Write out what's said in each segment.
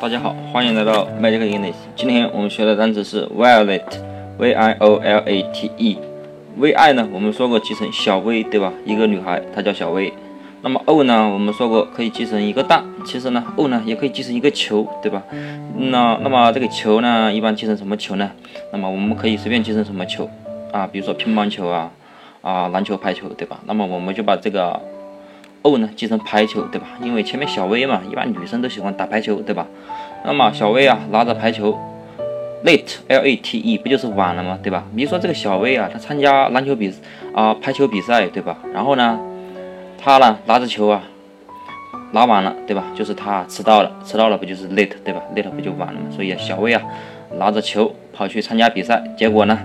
大家好，欢迎来到 Magic English。今天我们学的单词是 violet，v i o l a t e，v i 呢，我们说过记成小薇，对吧？一个女孩，她叫小薇。那么 o 呢，我们说过可以记成一个蛋，其实呢 o 呢也可以记成一个球，对吧？那那么这个球呢，一般记成什么球呢？那么我们可以随便记成什么球啊？比如说乒乓球啊，啊篮球、排球，对吧？那么我们就把这个。O 呢，记成排球，对吧？因为前面小薇嘛，一般女生都喜欢打排球，对吧？那么小薇啊，拿着排球，late，L-A-T-E，不就是晚了吗？对吧？比如说这个小薇啊，她参加篮球比啊排球比赛，对吧？然后呢，她呢拿着球啊，拿晚了，对吧？就是她迟到了，迟到了不就是 late，对吧？late 不就晚了吗？所以小薇啊，拿着球跑去参加比赛，结果呢，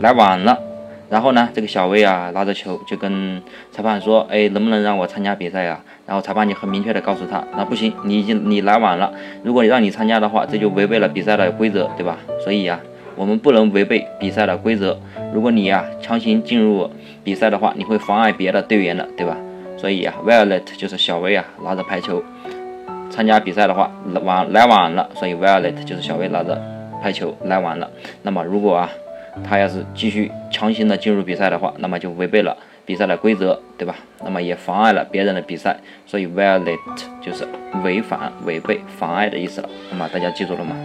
来晚了。然后呢，这个小薇啊，拿着球就跟裁判说：“哎，能不能让我参加比赛呀？”然后裁判就很明确的告诉他：“那不行，你已经你来晚了。如果你让你参加的话，这就违背了比赛的规则，对吧？所以呀，我们不能违背比赛的规则。如果你呀强行进入比赛的话，你会妨碍别的队员的，对吧？所以呀，Violet 就是小薇啊，拿着排球参加比赛的话，晚来晚了，所以 Violet 就是小薇拿着排球来晚了。那么如果啊。他要是继续强行的进入比赛的话，那么就违背了比赛的规则，对吧？那么也妨碍了别人的比赛，所以 violate 就是违反、违背、妨碍的意思了。那么大家记住了吗？